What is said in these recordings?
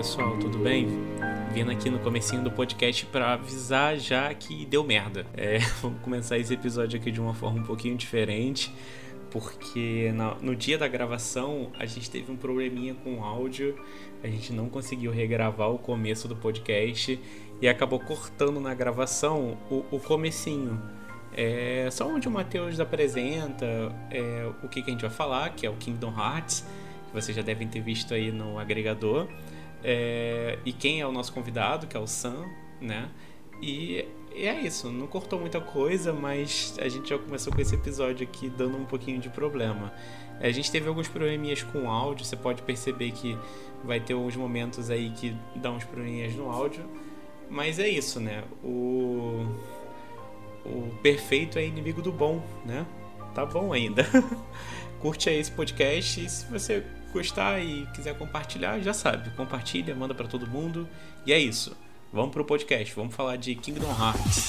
Pessoal, tudo bem? Vindo aqui no comecinho do podcast para avisar já que deu merda. É, vamos começar esse episódio aqui de uma forma um pouquinho diferente, porque no dia da gravação a gente teve um probleminha com o áudio, a gente não conseguiu regravar o começo do podcast e acabou cortando na gravação o, o comecinho. É só onde o Matheus apresenta é, o que, que a gente vai falar, que é o Kingdom Hearts, que vocês já devem ter visto aí no agregador. É, e quem é o nosso convidado, que é o Sam, né? E, e, é isso, não cortou muita coisa, mas a gente já começou com esse episódio aqui dando um pouquinho de problema. A gente teve alguns probleminhas com o áudio, você pode perceber que vai ter alguns momentos aí que dá uns probleminhas no áudio, mas é isso, né? O, o perfeito é inimigo do bom, né? Tá bom ainda. Curte aí esse podcast e se você gostar e quiser compartilhar, já sabe, compartilha, manda para todo mundo. E é isso. Vamos pro podcast, vamos falar de Kingdom Hearts.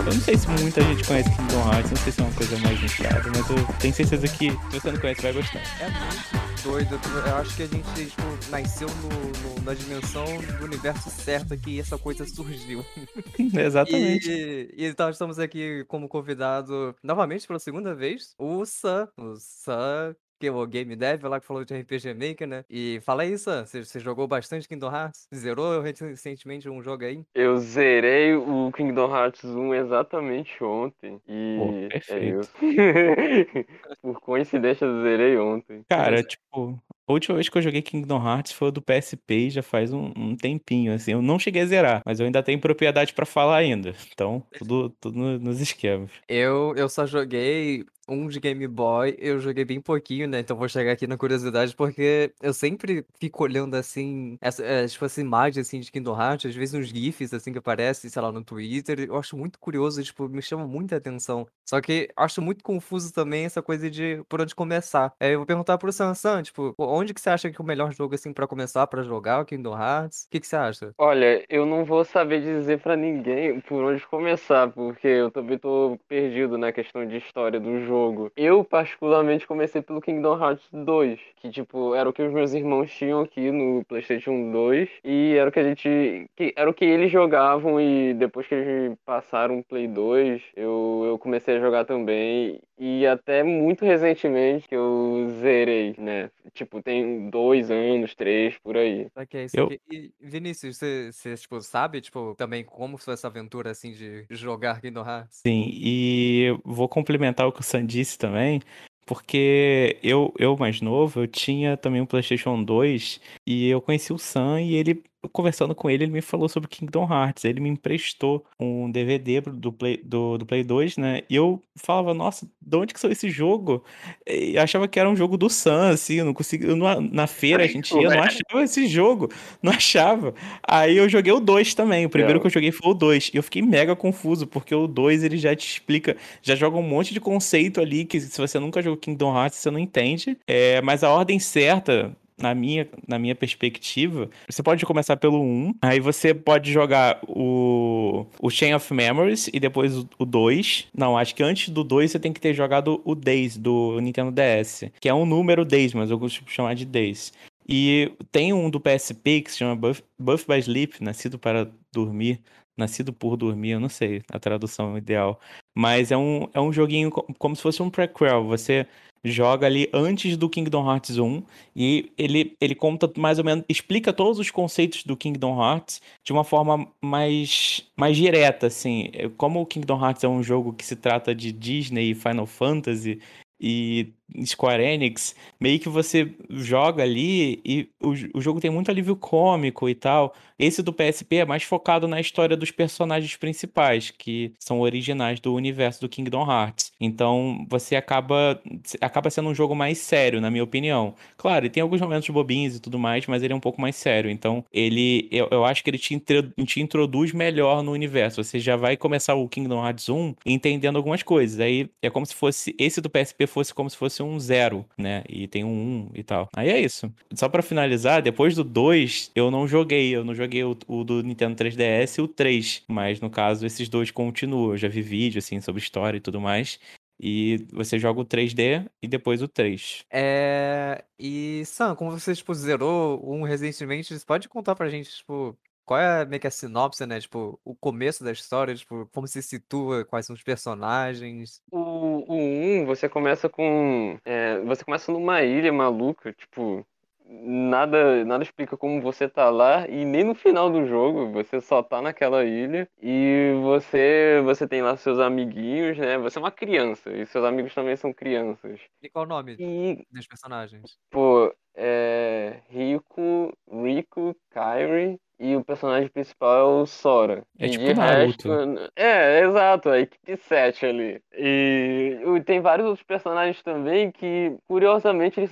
Eu não sei se muita gente conhece Kingdom Hearts, não sei se é uma coisa mais nichada, mas eu tenho certeza que se você não conhece, vai gostar. É muito doido. Eu acho que a gente tipo, nasceu no, no, na dimensão do universo certo que essa coisa surgiu. Exatamente. E, e, então estamos aqui como convidado, novamente pela segunda vez, o Sam. O Sam que o Game Dev lá que falou de RPG Maker, né? E fala aí, Sam, você, você jogou bastante Kingdom Hearts? Zerou recentemente um jogo aí? Eu zerei o Kingdom Hearts 1 exatamente ontem. E Pô, perfeito. É Por coincidência, eu zerei ontem. Cara, tipo, a última vez que eu joguei Kingdom Hearts foi o do PSP já faz um, um, tempinho, assim. Eu não cheguei a zerar, mas eu ainda tenho propriedade para falar ainda. Então, tudo, tudo nos esquemas. Eu, eu só joguei um de Game Boy, eu joguei bem pouquinho, né? Então vou chegar aqui na curiosidade, porque eu sempre fico olhando assim, essa, é, tipo essa imagem assim de Kingdom Hearts, às vezes uns GIFs assim que aparecem, sei lá, no Twitter. Eu acho muito curioso, tipo, me chama muita atenção. Só que acho muito confuso também essa coisa de por onde começar. Aí eu vou perguntar pro Sansan, tipo, onde que você acha que é o melhor jogo assim para começar para jogar o Kingdom Hearts? O que, que você acha? Olha, eu não vou saber dizer para ninguém por onde começar, porque eu também tô perdido na questão de história do jogo jogo. Eu, particularmente, comecei pelo Kingdom Hearts 2, que, tipo, era o que os meus irmãos tinham aqui no PlayStation 2, e era o que a gente. Que, era o que eles jogavam, e depois que eles passaram o Play 2, eu, eu comecei a jogar também, e até muito recentemente que eu zerei, né? Tipo, tem dois anos, três, por aí. Ok, isso eu... aqui. E, Vinícius, você, você, tipo, sabe, tipo, também como foi essa aventura, assim, de jogar Kingdom Hearts? Sim, e vou complementar o que o Sam disse também, porque eu, eu mais novo, eu tinha também um PlayStation 2 e eu conheci o Sam e ele conversando com ele, ele me falou sobre Kingdom Hearts. Ele me emprestou um DVD do Play, do, do Play 2, né? E eu falava, nossa, de onde que saiu esse jogo? E achava que era um jogo do Sun, assim, eu não conseguia. Eu não, na feira a gente ia, não achava esse jogo, não achava. Aí eu joguei o 2 também. O primeiro que eu joguei foi o 2. E eu fiquei mega confuso, porque o 2 ele já te explica, já joga um monte de conceito ali que se você nunca jogou Kingdom Hearts, você não entende. É, mas a ordem certa na minha, na minha perspectiva, você pode começar pelo 1, aí você pode jogar o, o Chain of Memories e depois o, o 2. Não, acho que antes do 2 você tem que ter jogado o Days do Nintendo DS, que é um número Days, mas eu costumo chamar de Days. E tem um do PSP que se chama Buff, Buff by Sleep, Nascido para Dormir. Nascido por Dormir, eu não sei a tradução ideal. Mas é um, é um joguinho como se fosse um prequel. Você joga ali antes do Kingdom Hearts 1 e ele, ele conta mais ou menos, explica todos os conceitos do Kingdom Hearts de uma forma mais, mais direta, assim. Como o Kingdom Hearts é um jogo que se trata de Disney e Final Fantasy e Square Enix, meio que você joga ali e o, o jogo tem muito alívio cômico e tal. Esse do PSP é mais focado na história dos personagens principais, que são originais do universo do Kingdom Hearts. Então você acaba, acaba sendo um jogo mais sério, na minha opinião. Claro, tem alguns momentos bobinhos e tudo mais, mas ele é um pouco mais sério. Então ele, eu, eu acho que ele te, te introduz melhor no universo. Você já vai começar o Kingdom Hearts 1 entendendo algumas coisas. Aí é como se fosse, esse do PSP fosse como se fosse um zero, né? E tem um um e tal. Aí é isso. Só para finalizar, depois do 2, eu não joguei. Eu não joguei o, o, do Nintendo 3DS e o 3. Mas no caso, esses dois continuam. Eu já vi vídeo, assim, sobre história e tudo mais. E você joga o 3D e depois o 3. É. E, Sam, como você, tipo, zerou um recentemente, você pode contar pra gente, tipo, qual é meio que a sinopse, né? Tipo, o começo da história, tipo, como se situa, quais são os personagens. O, o 1, você começa com. é, você começa numa ilha maluca, tipo. Nada, nada explica como você tá lá e nem no final do jogo você só tá naquela ilha e você você tem lá seus amiguinhos, né? Você é uma criança e seus amigos também são crianças. E qual o nome E, dos personagens? pô, é Rico, Rico, Kyrie e o personagem principal é o Sora. É tipo de Naruto. resto, é, exato, a equipe 7 ali. E e tem vários outros personagens também que, curiosamente, eles,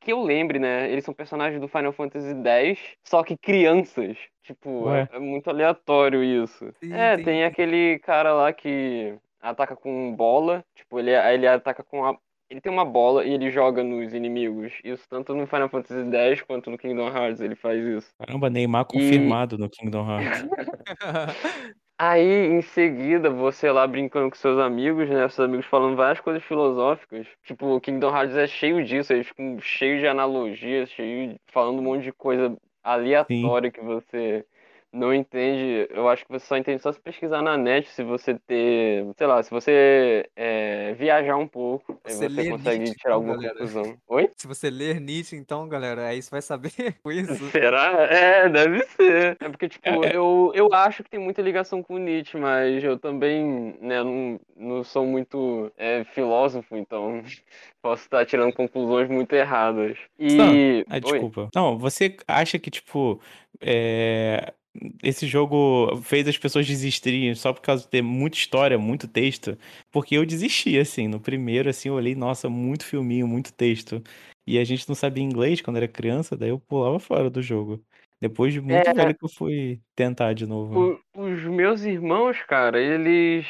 que eu lembre, né? Eles são personagens do Final Fantasy X, só que crianças. Tipo, é, é muito aleatório isso. Sim, É, tem- tem aquele cara lá que ataca com bola, tipo, ele, ele ataca com a. Ele tem uma bola e ele joga nos inimigos. Isso tanto no Final Fantasy X quanto no Kingdom Hearts ele faz isso. Caramba, Neymar confirmado no Kingdom Hearts. Aí, em seguida, você lá brincando com seus amigos, né? Seus amigos falando várias coisas filosóficas. Tipo, o Kingdom Hearts é cheio disso, eles ficam cheios de analogias, cheio de... falando um monte de coisa aleatória que você não entende. Eu acho que você só entende só se pesquisar na net, se você ter, sei lá, se você é, viajar um pouco, aí Você você lê consegue Nietzsche, tirar então, alguma galera. conclusão. Oi? Se você ler Nietzsche, então, galera, aí você vai saber com isso. Será? É, deve ser. É porque, tipo, É, é. Eu, eu acho que tem muita ligação com Nietzsche, mas eu também, né, não, não sou muito é, filósofo, então posso estar tirando conclusões muito erradas. E. Ah, Oi? desculpa. Não, você acha que, tipo, é, esse jogo fez as pessoas desistirem só por causa de ter muita história, muito texto? Porque eu desisti, assim, no primeiro, assim, eu olhei, nossa, muito filminho, muito texto. E a gente não sabia inglês quando era criança, daí eu pulava fora do jogo. Depois de muito É. velho que eu fui tentar de novo. O- os meus irmãos, cara, eles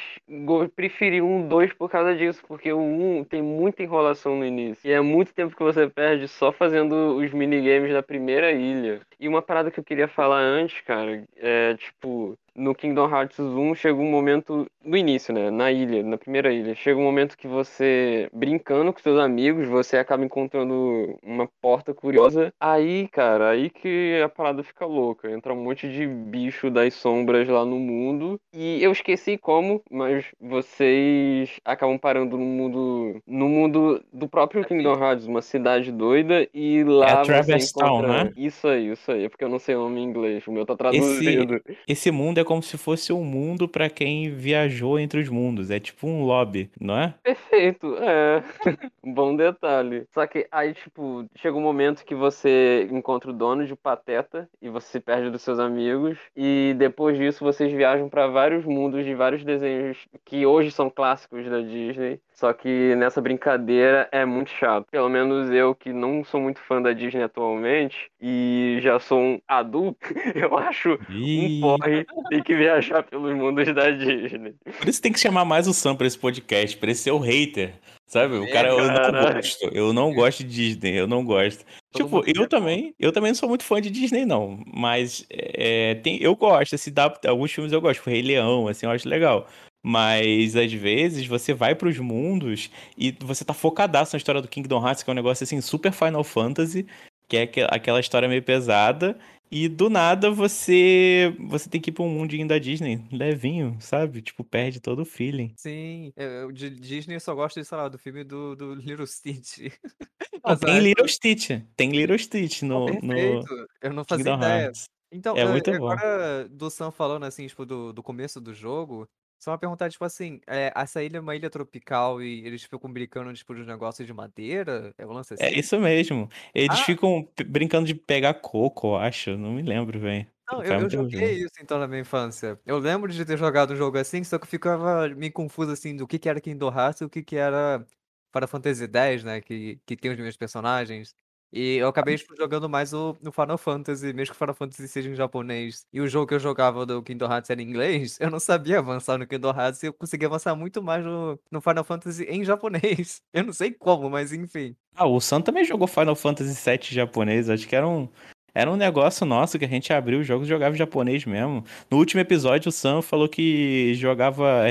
preferiam o 2 por causa disso, porque o 1 um tem muita enrolação no início. E é muito tempo que você perde só fazendo os minigames da primeira ilha. E uma parada que eu queria falar antes, cara, é tipo, no Kingdom Hearts 1 chega um momento, no início, né, na ilha, na primeira ilha, chega um momento que você, brincando com seus amigos, você acaba encontrando uma porta curiosa. Aí, cara, aí que a parada fica louca. Entra um monte de bicho das sombras lá no mundo. E eu esqueci como, mas vocês acabam parando no mundo, no mundo do próprio Kingdom Hearts, uma cidade doida, e lá você Traverse Town, encontra... né? Isso aí, isso aí. É porque eu não sei o nome em inglês, o meu tá traduzido. Esse mundo é como se fosse um mundo pra quem viajou entre os mundos. É tipo um lobby, não é? Perfeito, é. Bom detalhe. Só que aí, tipo, chega um momento que você encontra o dono de Pateta e você se perde dos seus amigos. E depois disso, vocês viajam pra vários mundos de vários desenhos que hoje são clássicos da Disney. Ssó que nessa brincadeira é muito chato. Pelo menos eu, que não sou muito fã da Disney atualmente e já sou um adulto, eu acho um porre ter que viajar pelos mundos da Disney. Por isso tem que chamar mais o Sam pra esse podcast, pra ele ser o hater. Sabe? O É, cara, eu não gosto. Eu não gosto de Disney, eu não gosto. Todo Tipo, eu também, eu também não sou muito fã de Disney, não. Mas é, tem, eu gosto, se dá, alguns filmes eu gosto, tipo Rei Leão, assim, eu acho legal. Mas às vezes você vai pros mundos e você tá focadaço na história do Kingdom Hearts, que é um negócio assim, super Final Fantasy, que é aque- aquela história meio pesada. E do nada você você tem que ir pra um mundinho da Disney, levinho, sabe? Tipo, perde todo o feeling. Sim, eu, de Disney eu só gosto, sei lá, do filme do, do Little Stitch. Não, tem Little Stitch. Tem Little Stitch Oh, no, no perfeito. Eu não fazia Kingdom ideia. Hearts. Então, É eh, muito bom. agora do Sam falando assim, tipo, do, do começo do jogo, só uma pergunta, tipo assim, é, essa ilha é uma ilha tropical e eles ficam brincando, tipo, de negócios de madeira? É um lance assim? É isso mesmo. Eles Ah. ficam p- brincando de pegar coco, eu acho. Não me lembro, velho. Não, Faz eu, eu muito tempo joguei joguei. isso então na minha infância. Eu lembro de ter jogado um jogo assim, só que eu ficava meio confuso assim do que que era Kingdom Hearts e o que que era Final Fantasy X, né, que, que tem os meus personagens. E eu acabei jogando mais o, no Final Fantasy, mesmo que o Final Fantasy seja em japonês. E o jogo que eu jogava do Kingdom Hearts era em inglês, eu não sabia avançar no Kingdom Hearts e eu consegui avançar muito mais no, no Final Fantasy em japonês. Eu não sei como, mas enfim. Ah, o Sam também jogou Final Fantasy VII japonês. Acho que era um, Era um negócio nosso que a gente abriu os jogos e jogava em japonês mesmo. No último episódio, o Sam falou que jogava.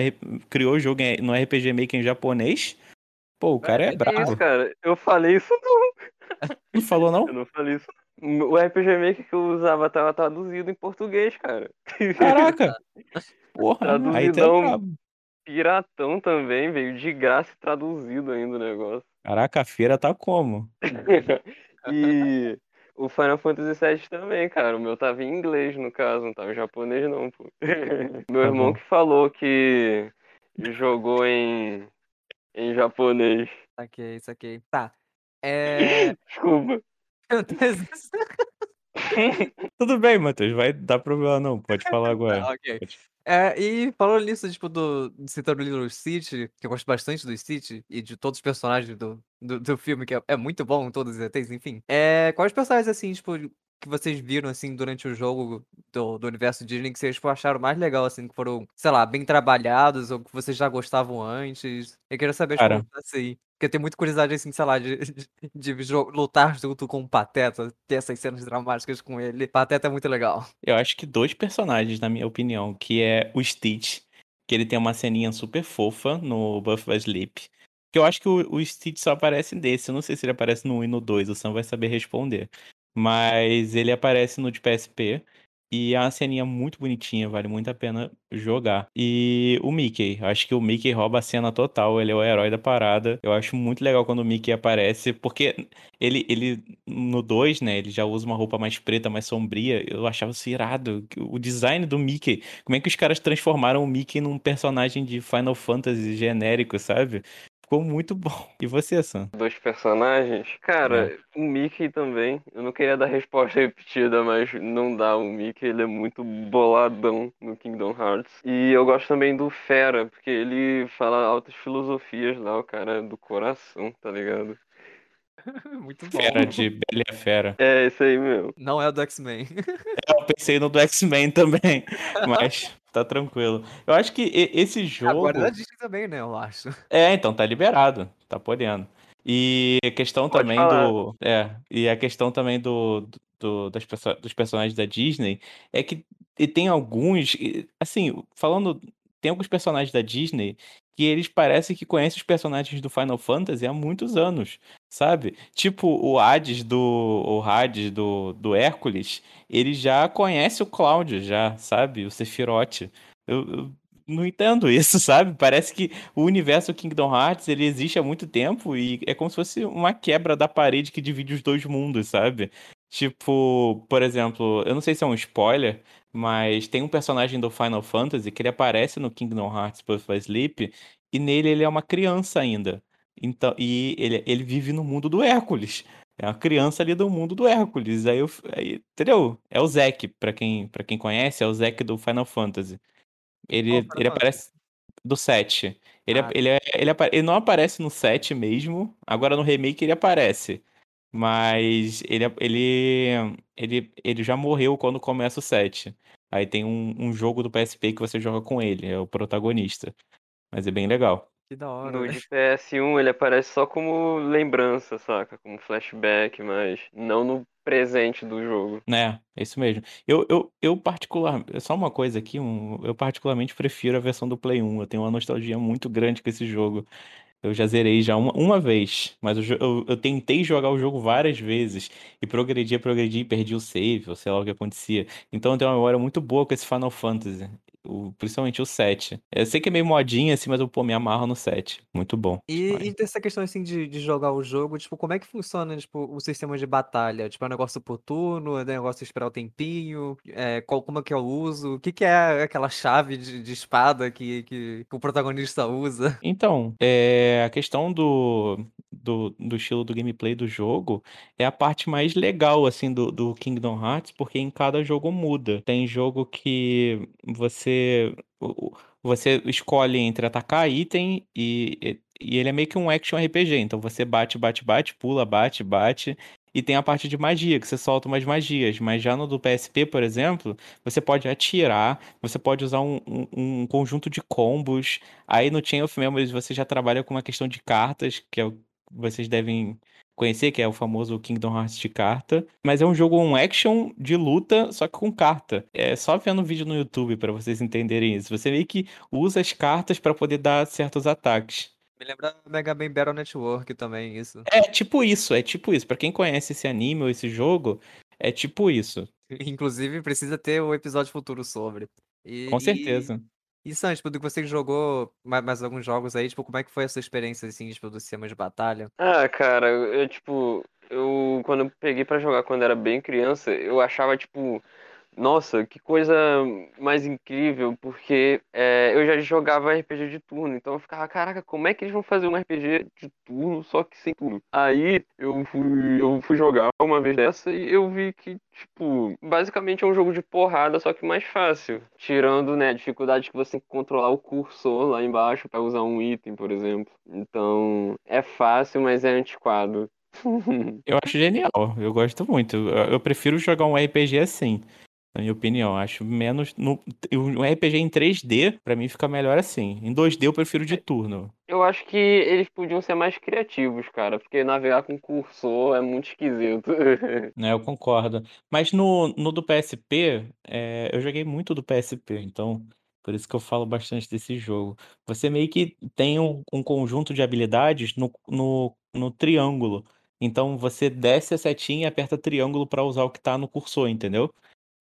Criou o jogo em- no RPG Maker em japonês. Pô, o cara é Que isso, brabo. cara? Eu falei isso não. Não falou, não? Eu não falei isso. O RPG Maker que eu usava tava traduzido em português, cara. Caraca! Porra, aí Traduzidão. brabo. Piratão também, veio de graça e traduzido ainda o negócio. Caraca, a feira tá como? e o Final Fantasy VII também, cara. O meu tava em inglês, no caso, não tava em japonês, não, pô. Meu Tá irmão bom. que falou que jogou em, em japonês. Saquei, saquei. Tá. É. Desculpa. Tudo bem, Matheus, vai dar problema não, pode falar agora. Ok. Pode- É, e falando nisso, tipo, do, citando o Lilo Stitch, que eu gosto bastante do Stitch e de todos os personagens do, do, do filme, que é, é muito bom, todos os ETs, enfim. É, quais personagens, assim, tipo, que vocês viram, assim, durante o jogo do, do universo Disney que vocês tipo, acharam mais legal, assim, que foram, sei lá, bem trabalhados ou que vocês já gostavam antes? Eu queria saber, tipo, assim, porque eu tenho muita curiosidade, assim, sei lá, de, de, de lutar junto com o Pateta, ter essas cenas dramáticas com ele. Pateta é muito legal. Eu acho que dois personagens, na minha opinião, que é o Stitch, que ele tem uma ceninha super fofa no Buff by Sleep. Que eu acho que o, o Stitch só aparece desse. Eu não sei se ele aparece no 1 e no 2, o Sam vai saber responder. Mas ele aparece no de PSP. E é uma ceninha muito bonitinha, vale muito a pena jogar. E o Mickey, acho que o Mickey rouba a cena total, ele é o herói da parada. Eu acho muito legal quando o Mickey aparece, porque ele, ele no 2, né, ele já usa uma roupa mais preta, mais sombria. Eu achava isso irado. O design do Mickey, como é que os caras transformaram o Mickey num personagem de Final Fantasy genérico, sabe? Ficou muito bom. E você, Sam? Dois personagens. Cara, o Mickey também. Eu não queria dar resposta repetida, mas não dá. O Mickey, ele é muito boladão no Kingdom Hearts. E eu gosto também do Fera, porque ele fala altas filosofias lá, o cara é do coração, tá ligado? muito bom. Fera de Bela e a Fera. É, esse aí mesmo. Não é o do X-Men. Eu pensei no do X-Men também, mas tá tranquilo. Eu acho que esse jogo. Agora é da Disney também, né? Eu acho. É, então tá liberado, tá podendo. E a questão Pode também falar. do. É, e a questão também do, do- das dos personagens da Disney é que e tem alguns. Assim, falando. Tem alguns personagens da Disney que eles parecem que conhecem os personagens do Final Fantasy há muitos anos, sabe? Tipo o Hades do. O Hades do, do Hércules, ele já conhece o Cláudio, já, sabe? O Sephiroth. Eu, eu não entendo isso, sabe? Parece que o universo Kingdom Hearts ele existe há muito tempo e é como se fosse uma quebra da parede que divide os dois mundos, sabe? Tipo, por exemplo, eu não sei se é um spoiler, mas tem um personagem do Final Fantasy que ele aparece no Kingdom Hearts Birth by Sleep e nele ele é uma criança ainda. Então, e ele, ele vive no mundo do Hércules. É uma criança ali do mundo do Hércules. Aí, eu, aí entendeu? É o Zack, pra quem, pra quem conhece, é o Zack do Final Fantasy. Ele, Final ele aparece do 7. Ele, Ah, ele, é- ele, apa- ele não aparece no 7 mesmo. Agora no remake ele aparece. Mas ele, ele, ele, ele já morreu quando começa o 7. Aí tem um, um jogo do PSP que você joga com ele, é o protagonista. Mas é bem legal. Que da hora. No de PS1 ele aparece só como lembrança, saca? Como flashback, mas não no presente do jogo. É, é isso mesmo. Eu, eu, eu particular, só uma coisa aqui, um, eu particularmente prefiro a versão do Play 1. Eu tenho uma nostalgia muito grande com esse jogo. Eu já zerei já uma, uma vez, mas jo- eu, eu tentei jogar o jogo várias vezes e progredia, progredia e perdi o save, ou sei lá o que acontecia. Então eu tenho uma memória muito boa com esse Final Fantasy, o- principalmente o 7. Eu sei que é meio modinha assim, mas eu pô, me amarro no 7. Muito bom. E, demais. e dessa questão assim de, de jogar o jogo, tipo, como é que funciona, tipo, o sistema de batalha? Tipo, é um negócio por turno, é um negócio de esperar o tempinho, é, qual, como é que é o uso? O que que é aquela chave de, de espada que, que, que o protagonista usa? Então, é, a questão do, do, do estilo do gameplay do jogo é a parte mais legal, assim, do, do Kingdom Hearts, porque em cada jogo muda. Tem jogo que você, você escolhe entre atacar item e, e e ele é meio que um action RPG. Então você bate, bate, bate, pula, bate, bate. E tem a parte de magia, que você solta umas magias. Mas já no do PSP, por exemplo, você pode atirar, você pode usar um, um, um conjunto de combos. Aí no Chain of Memories você já trabalha com uma questão de cartas, que é o- vocês devem conhecer, que é o famoso Kingdom Hearts de carta. Mas é um jogo um action de luta, só que com carta. É só vendo vídeo no YouTube para vocês entenderem isso. Você meio que usa as cartas para poder dar certos ataques. Me lembra Mega Man Battle Network também, isso. É tipo isso, é tipo isso. Para quem conhece esse anime ou esse jogo, é tipo isso. Inclusive, precisa ter um episódio futuro sobre. E, Com certeza. E, Sam, tipo, do que você jogou mais, mais, alguns jogos aí, tipo, como é que foi a sua experiência, assim, tipo, do sistema de batalha? Ah, cara, eu, tipo, eu, quando eu peguei para jogar quando era bem criança, eu achava, tipo, nossa, que coisa mais incrível, porque é, eu já jogava RPG de turno, então eu ficava, caraca, como é que eles vão fazer um RPG de turno só que sem turno? Aí eu fui, eu fui jogar uma vez dessa e eu vi que, tipo, basicamente é um jogo de porrada, só que mais fácil. Tirando, né, a dificuldade que você tem que controlar o cursor lá embaixo para usar um item, por exemplo. Então, é fácil, mas é antiquado. Eu acho genial, eu gosto muito. Eu prefiro jogar um RPG assim na minha opinião. Acho menos. No, um RPG em 3D, para mim, fica melhor assim. Em 2D eu prefiro de turno. Eu acho que eles podiam ser mais criativos, cara, porque navegar com cursor é muito esquisito. É, eu concordo. Mas no, no do PSP, é, eu joguei muito do PSP, então por isso que eu falo bastante desse jogo. Você meio que tem um, um conjunto de habilidades no, no, no triângulo. Então você desce a setinha e aperta triângulo para usar o que tá no cursor, entendeu?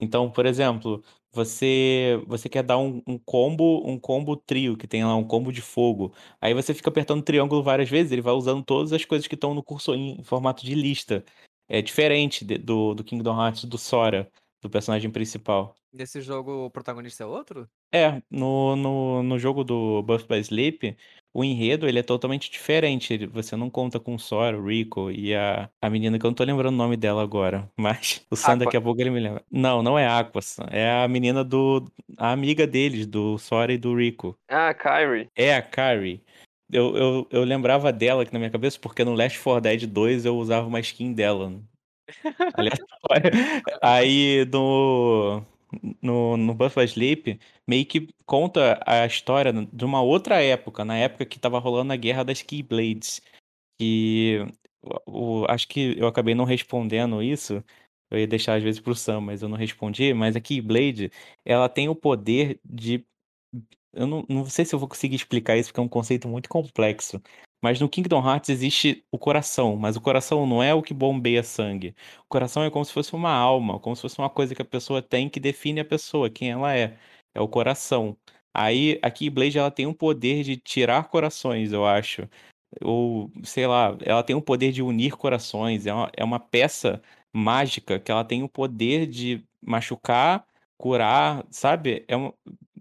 Então, por exemplo, você você quer dar um, um combo, um combo trio, que tem lá um combo de fogo. Aí você fica apertando triângulo várias vezes, ele vai usando todas as coisas que estão no cursor em formato de lista. É diferente de- do, do Kingdom Hearts do Sora, do personagem principal. Nesse jogo, o protagonista é outro? É, no, no, no jogo do Birth by Sleep, o enredo ele é totalmente diferente. Você não conta com o Sora, o Rico e a, a menina que eu não tô lembrando o nome dela agora. Mas o Sam Aqua. daqui a pouco ele me lembra. Não, não é Aqua, Sam, é a menina do. A amiga deles, do Sora e do Rico. ah, Kyrie. É a Carrie. Eu, eu, eu lembrava dela aqui na minha cabeça porque no Last 4 Dead 2 eu usava uma skin dela. Aí no, no, no Buff Sleep, meio que conta a história de uma outra época, na época que tava rolando a guerra das Keyblades. O, o- acho que eu acabei não respondendo isso. Eu ia deixar às vezes pro Sam, mas eu não respondi. Mas a Keyblade, ela tem o poder de. Eu não, não sei se eu vou conseguir explicar isso, porque é um conceito muito complexo. Mas no Kingdom Hearts existe o coração, mas o coração não é o que bombeia sangue. O coração é como se fosse uma alma, como se fosse uma coisa que a pessoa tem que define a pessoa, quem ela é. É o coração. Aí a Keyblade ela tem o poder de tirar corações, eu acho. Ou, sei lá, ela tem o poder de unir corações. É uma, é uma peça mágica que ela tem o poder de machucar, curar, sabe? É um,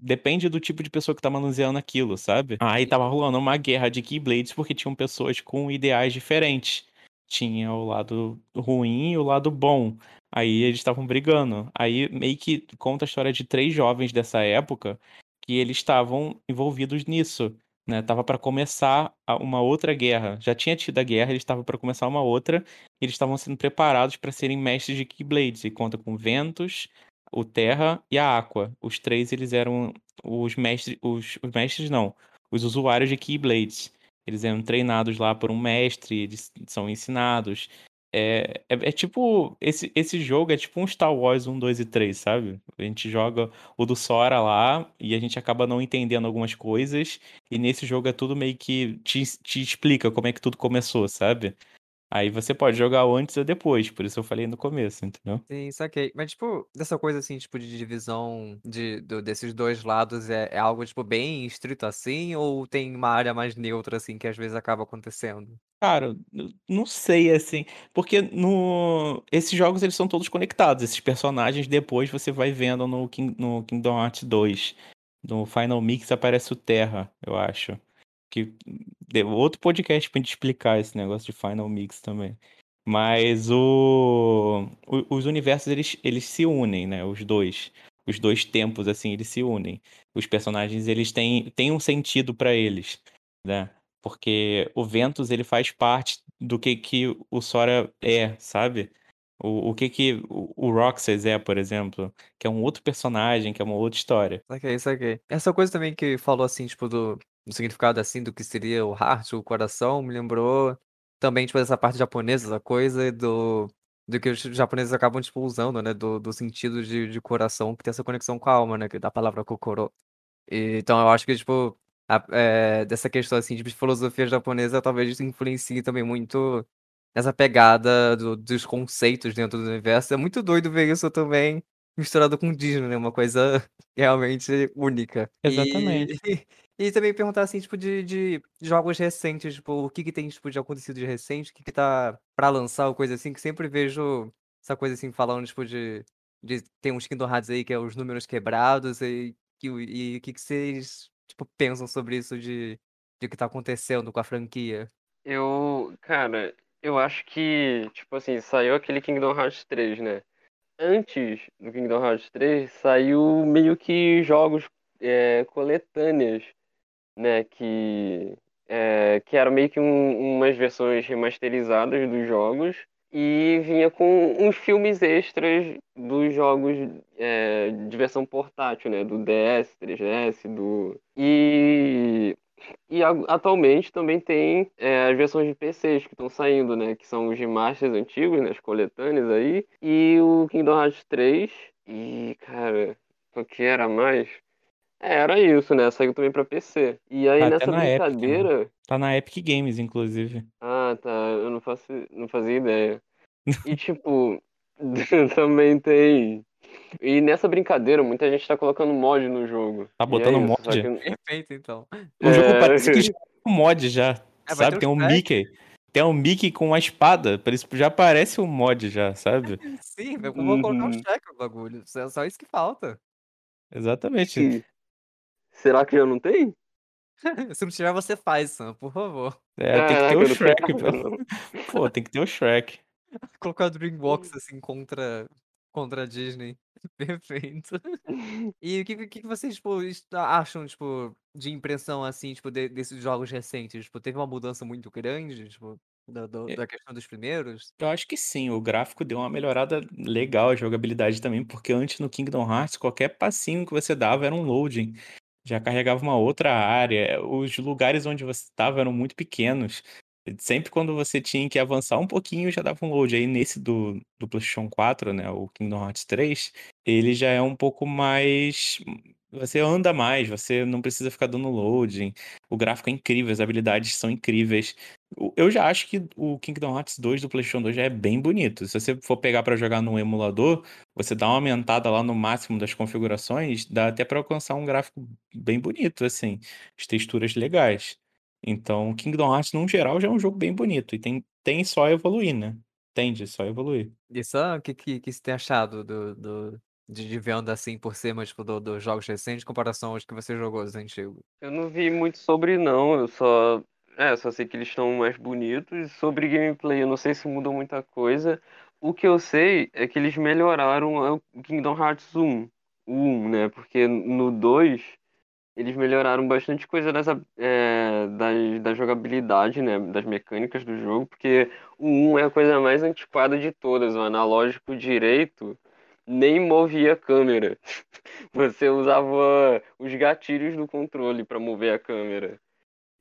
depende do tipo de pessoa que tá manuseando aquilo, sabe? Aí tava rolando uma guerra de Keyblades porque tinham pessoas com ideais diferentes. Tinha o lado ruim e o lado bom. Aí eles estavam brigando. Aí meio que conta a história de três jovens dessa época que eles estavam envolvidos nisso, né? Tava para começar uma outra guerra. Já tinha tido a guerra, eles estavam para começar uma outra. E eles estavam sendo preparados para serem mestres de Keyblades. E conta com Ventus, o Terra e a Aqua. Os três eles eram os mestres, os, os mestres não, os usuários de Keyblades. Eles eram treinados lá por um mestre, eles são ensinados. É, é, é tipo, esse, esse jogo é tipo um Star Wars 1, 2 e 3, sabe? A gente joga o do Sora lá e a gente acaba não entendendo algumas coisas. E nesse jogo é tudo meio que te, te explica como é que tudo começou, sabe? Aí você pode jogar o antes ou depois, por isso eu falei no começo, entendeu? Sim, saquei. Mas, tipo, dessa coisa assim, tipo, de divisão de, do- desses dois lados é, é algo, tipo, bem estrito assim? Ou tem uma área mais neutra, assim, que às vezes acaba acontecendo? Cara, não sei assim, porque no esses jogos eles são todos conectados, esses personagens depois você vai vendo no, King- no Kingdom Hearts 2. No Final Mix aparece o Terra, eu acho. Que outro podcast pra gente explicar esse negócio de Final Mix também. Mas o, o- os universos eles, eles se unem, né? Os dois, os dois tempos assim, eles se unem. Os personagens eles têm, têm um sentido pra eles, né? Porque o Ventus ele faz parte do que que o Sora é, sabe? O, o que que o, Roxas é, por exemplo, que é um outro personagem, que é uma outra história. Saquei, saquei. Essa coisa também que falou assim, tipo, do, do significado assim, do que seria o heart, o coração, me lembrou também, tipo, essa parte japonesa da coisa do, do que os japoneses acabam, tipo, usando, né? Do, do sentido de, de coração, que tem essa conexão com a alma, né? Da palavra kokoro. E, então eu acho que, tipo, a, é, dessa questão, assim, de filosofia japonesa, talvez isso influencie também muito essa pegada do, dos conceitos dentro do universo. É muito doido ver isso também misturado com Disney, né? Uma coisa realmente única. Exatamente. E, e também perguntar, assim, tipo, de, de jogos recentes, tipo, o que que tem, tipo, de acontecido de recente, o que que tá pra lançar, ou coisa assim, que sempre vejo essa coisa, assim, falando, tipo, de... de tem uns Kingdom Hearts aí que é os números quebrados, e e o que que vocês, tipo, pensam sobre isso de de que tá acontecendo com a franquia? Eu, cara, eu acho que, tipo assim, saiu aquele Kingdom Hearts 3, né? Antes do Kingdom Hearts 3, saiu meio que jogos é, coletâneas, né? Que, é, que eram meio que um, umas versões remasterizadas dos jogos e vinha com uns filmes extras dos jogos é, de versão portátil, né? Do DS, 3DS, do. E e atualmente também tem é, as versões de PCs que estão saindo, né? Que são os remasters antigos, né? As coletâneas aí. E o Kingdom Hearts 3. E, cara, o que era mais? É, era isso, né? Saiu também pra PC. E aí Tá até nessa na Epic, né? brincadeira. Tá na Epic Games, inclusive. Ah, tá. Eu não, faço, não fazia ideia. E tipo, também tem. E nessa brincadeira, muita gente tá colocando mod no jogo. Tá E é botando isso, mod? que. Perfeito, então. O jogo É. parece que já é um mod já. É, vai ter sabe? um Tem um track. Mickey. Tem um Mickey com uma espada. Por isso já parece um mod já, sabe? Sim, eu vou colocar um Uhum. check no bagulho. Só só isso que falta. Exatamente. Será que já não tem? Se não tiver, você faz, Sam, por favor. É, tem que ter o eu Shrek, pensava, pô. tem que ter o Shrek. Colocar o Dreambox, assim, contra, contra a Disney. Perfeito. E o que, que vocês, tipo, acham, tipo, de impressão, assim, tipo, de- desses jogos recentes? Tipo, teve uma mudança muito grande, tipo, da, do- da questão dos primeiros? Eu acho que sim, o gráfico deu uma melhorada legal, a jogabilidade também, porque antes no Kingdom Hearts, qualquer passinho que você dava era um loading. Já carregava uma outra área, os lugares onde você estava eram muito pequenos. Sempre quando você tinha que avançar um pouquinho, já dava um load. Aí nesse do, do PlayStation 4, né, o Kingdom Hearts 3, ele já é um pouco mais. Você anda mais, você não precisa ficar dando loading. O gráfico é incrível, as habilidades são incríveis. Eu já acho que o Kingdom Hearts 2 do PlayStation 2 já é bem bonito. Se você for pegar pra jogar num emulador, você dá uma aumentada lá no máximo das configurações, dá até pra alcançar um gráfico bem bonito, assim, as texturas legais. Então, Kingdom Hearts, no geral, já é um jogo bem bonito e tem, tem só evoluir, né? Tende só evoluir. E só o que, que, que você tem achado do, do, de, de venda, assim, por cima, tipo, do- dos jogos recentes, em comparação aos que você jogou, os antigos? Eu não vi muito sobre não, eu só. É, só sei que eles estão mais bonitos. Sobre gameplay, eu não sei se mudou muita coisa. O que eu sei é que eles melhoraram o Kingdom Hearts 1. O 1, né? Porque no 2 eles melhoraram bastante coisa dessa, é, da, da jogabilidade, né? Das mecânicas do jogo, porque o 1 é a coisa mais antiquada de todas. O analógico direito nem movia a câmera. Você usava os gatilhos do controle para mover a câmera.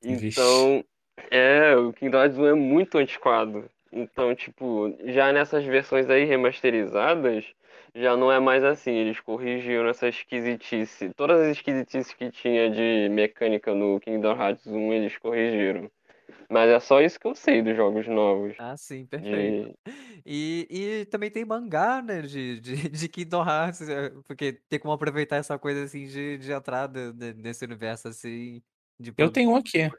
Vixe. Então, é, o Kingdom Hearts 1 é muito antiquado. Então, tipo, já nessas versões aí remasterizadas, já não é mais assim. Eles corrigiram essa esquisitice. Todas as esquisitices que tinha de mecânica no Kingdom Hearts 1, eles corrigiram. Mas é só isso que eu sei dos jogos novos. Ah, sim, perfeito. De... E, e também tem mangá, né, de, de, de Kingdom Hearts, é, porque tem como aproveitar essa coisa, assim, de, de entrada ne- nesse universo, assim, de Eu tenho um aqui.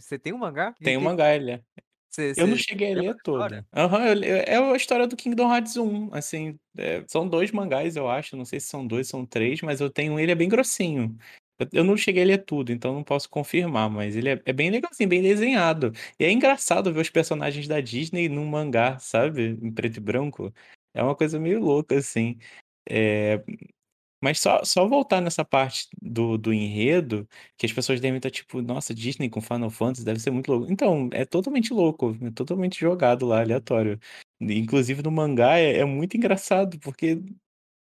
Você tem um mangá? Tem um mangá, ele é. Você, Eu não cheguei a ler da história? todo. Aham, eu- eu- é a história do Kingdom Hearts 1, assim, é, são dois mangás, eu acho, não sei se são dois, são três, mas eu tenho um, ele é bem grossinho. Eu, não cheguei a ler tudo, então não posso confirmar, mas ele é, é bem legalzinho, bem desenhado. E é engraçado ver os personagens da Disney num mangá, sabe? Em preto e branco. É uma coisa meio louca, assim. É, mas só, só voltar nessa parte do, do enredo, que as pessoas devem estar tipo, nossa, Disney com Final Fantasy deve ser muito louco. Então, é totalmente louco, é totalmente jogado lá, aleatório. Inclusive no mangá é, é muito engraçado, porque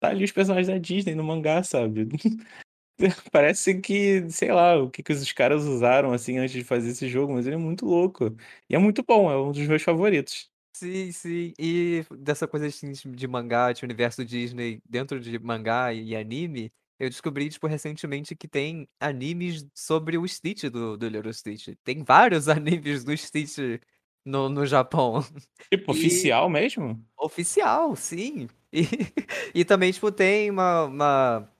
tá ali os personagens da Disney no mangá, sabe? Parece que, sei lá, o que, que os caras usaram assim antes de fazer esse jogo, mas ele é muito louco. E é muito bom, é um dos meus favoritos. Sim, sim. E dessa coisa assim, de mangá, de universo Disney dentro de mangá e anime, eu descobri, tipo, recentemente que tem animes sobre o Stitch do, do Little Stitch. Tem vários animes do Stitch no, no Japão. Tipo, E- oficial mesmo? Oficial, sim. E, e também, tipo, tem uma, uma,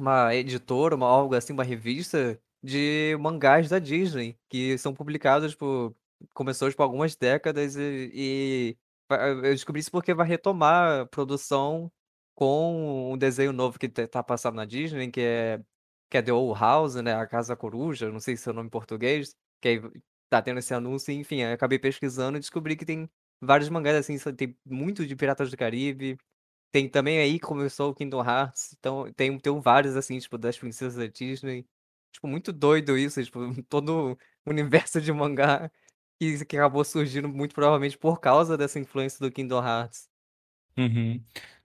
uma editora, uma, algo assim, uma revista de mangás da Disney, que são publicados, tipo, começou, tipo, algumas décadas e, e eu descobri isso porque vai retomar a produção com um desenho novo que tá passando na Disney, que é, que é The Old House, né, a Casa Coruja, não sei se é o nome em português, que aí tá tendo esse anúncio, enfim, acabei pesquisando e descobri que tem vários mangás assim, tem muito de Piratas do Caribe. Tem também aí que começou o Kingdom Hearts, então tem, tem vários assim, tipo, das princesas da Disney. Tipo, muito doido isso, tipo, todo o universo de mangá que, que acabou surgindo muito provavelmente por causa dessa influência do Kingdom Hearts. Uhum.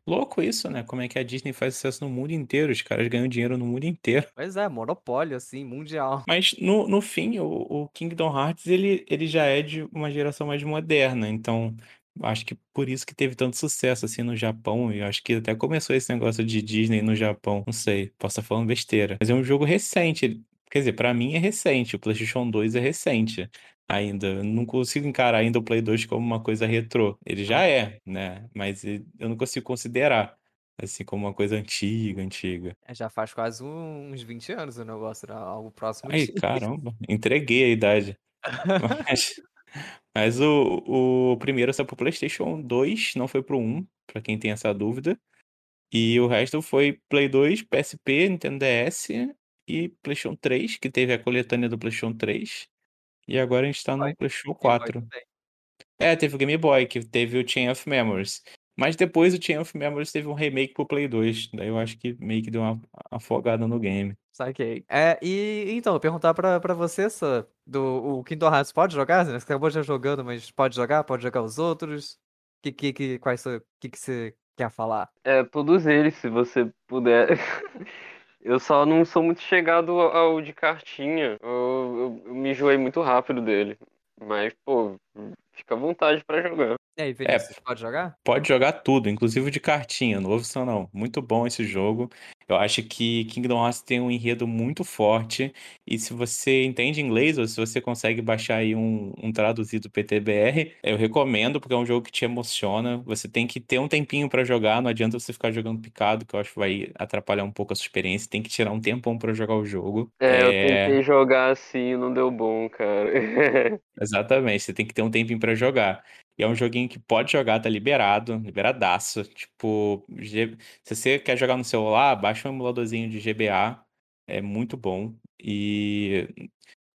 Louco isso, né? Como é que a Disney faz sucesso no mundo inteiro? Os caras ganham dinheiro no mundo inteiro. Pois é, monopólio, assim, mundial. Mas no, no fim, o, o Kingdom Hearts ele, ele já é de uma geração mais moderna, então acho que por isso que teve tanto sucesso assim no Japão. E acho que até começou esse negócio de Disney no Japão. Não sei, posso estar falando besteira. Mas é um jogo recente. Quer dizer, pra mim é recente. O PlayStation 2 é recente ainda. Eu não consigo encarar ainda o Play 2 como uma coisa retrô. Ele já é, né? Mas eu não consigo considerar assim como uma coisa antiga, antiga. É, Já faz quase uns 20 anos o negócio, né? Algo próximo Ai, caramba, entreguei a idade. Mas, mas o, o primeiro saiu pro PlayStation 2, não foi pro 1, pra quem tem essa dúvida. E o resto foi Play 2, PSP, Nintendo DS e PlayStation 3, que teve a coletânea do PlayStation 3. E agora a gente tá no Boy. PlayStation Game Boy 4. também. É, teve o Game Boy, que teve o Chain of Memories. Mas depois o Chain of Memories teve um remake pro Play 2. Daí eu acho que meio que deu uma afogada no game. Saquei. É, e então, eu perguntar pra, pra você, Sam, do o Kingdom Hearts pode jogar? Você acabou já jogando, mas pode jogar? Pode jogar os outros? Que, que, que, quais, que, que você quer falar? É, todos eles, se você puder. Eu só não sou muito chegado ao ao de cartinha. Eu, eu- eu me enjoei muito rápido dele. Mas, pô, fica à vontade pra jogar. E aí, Vinícius, pode jogar? Pode jogar tudo, inclusive de cartinha, não ouve isso não. Muito bom esse jogo. Eu acho que Kingdom Hearts tem um enredo muito forte. E se você entende inglês, ou se você consegue baixar aí um, um traduzido PTBR, eu recomendo, porque é um jogo que te emociona. Você tem que ter um tempinho pra jogar, não adianta você ficar jogando picado, que eu acho que vai atrapalhar um pouco a sua experiência. Tem que tirar um tempão pra jogar o jogo. É, eu É, tentei jogar assim e não deu bom, cara. Exatamente, você tem que ter um tempinho pra jogar. E é um joguinho que pode jogar, tá liberado, liberadaço. Tipo, G- se você quer jogar no celular, baixa um emuladorzinho de GBA, é muito bom. E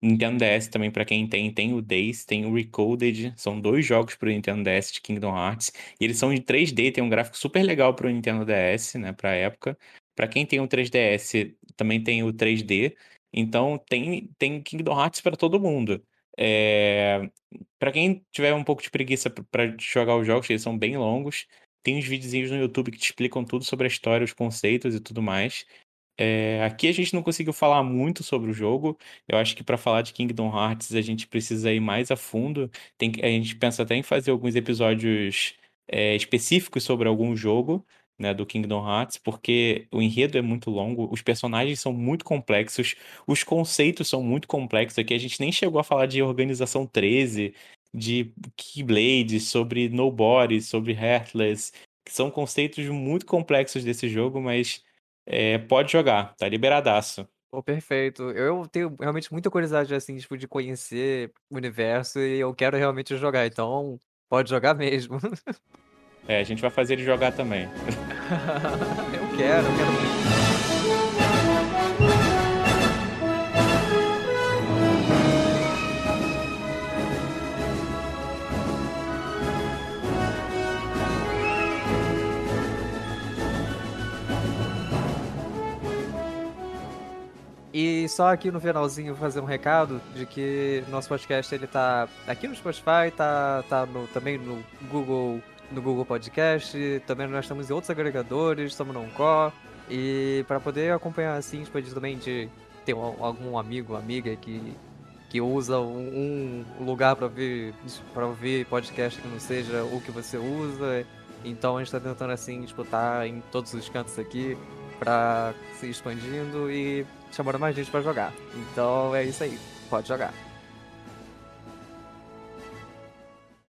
Nintendo DS também, pra quem tem, tem o Days, tem o Recoded, são dois jogos pro Nintendo DS de Kingdom Hearts. E eles são em 3D, tem um gráfico super legal pro Nintendo DS, né, pra época. Pra quem tem o 3DS, também tem o 3D. Então tem, tem Kingdom Hearts pra todo mundo. É, Pra quem tiver um pouco de preguiça p- pra jogar os jogos, eles são bem longos. Tem uns videozinhos no YouTube que te explicam tudo sobre a história, os conceitos e tudo mais. É, aqui a gente não conseguiu falar muito sobre o jogo. Eu acho que para falar de Kingdom Hearts a gente precisa ir mais a fundo. Tem, a gente pensa até em fazer alguns episódios é, específicos sobre algum jogo, né, do Kingdom Hearts, porque o enredo é muito longo, os personagens são muito complexos, os conceitos são muito complexos. Aqui a gente nem chegou a falar de Organização 13, de Keyblade, sobre Nobody, sobre Heartless, que são conceitos muito complexos desse jogo, mas é, pode jogar, tá liberadaço. Pô, perfeito. Eu tenho realmente muita curiosidade, assim, tipo, de conhecer o universo e eu quero realmente jogar, então pode jogar mesmo. É, a gente vai fazer ele jogar também. eu quero, eu quero muito. E só aqui no finalzinho fazer um recado de que nosso podcast ele tá aqui no Spotify, tá, tá no- também no Google, no Google Podcast, também nós estamos em outros agregadores, estamos no Encore. E para poder acompanhar assim, também de ter algum amigo, amiga que, que usa um, um lugar para ver para ouvir podcast que não seja o que você usa. Então a gente está tentando assim disputar em todos os cantos aqui para se expandindo e chamando mais gente para jogar. Então é isso aí, pode jogar.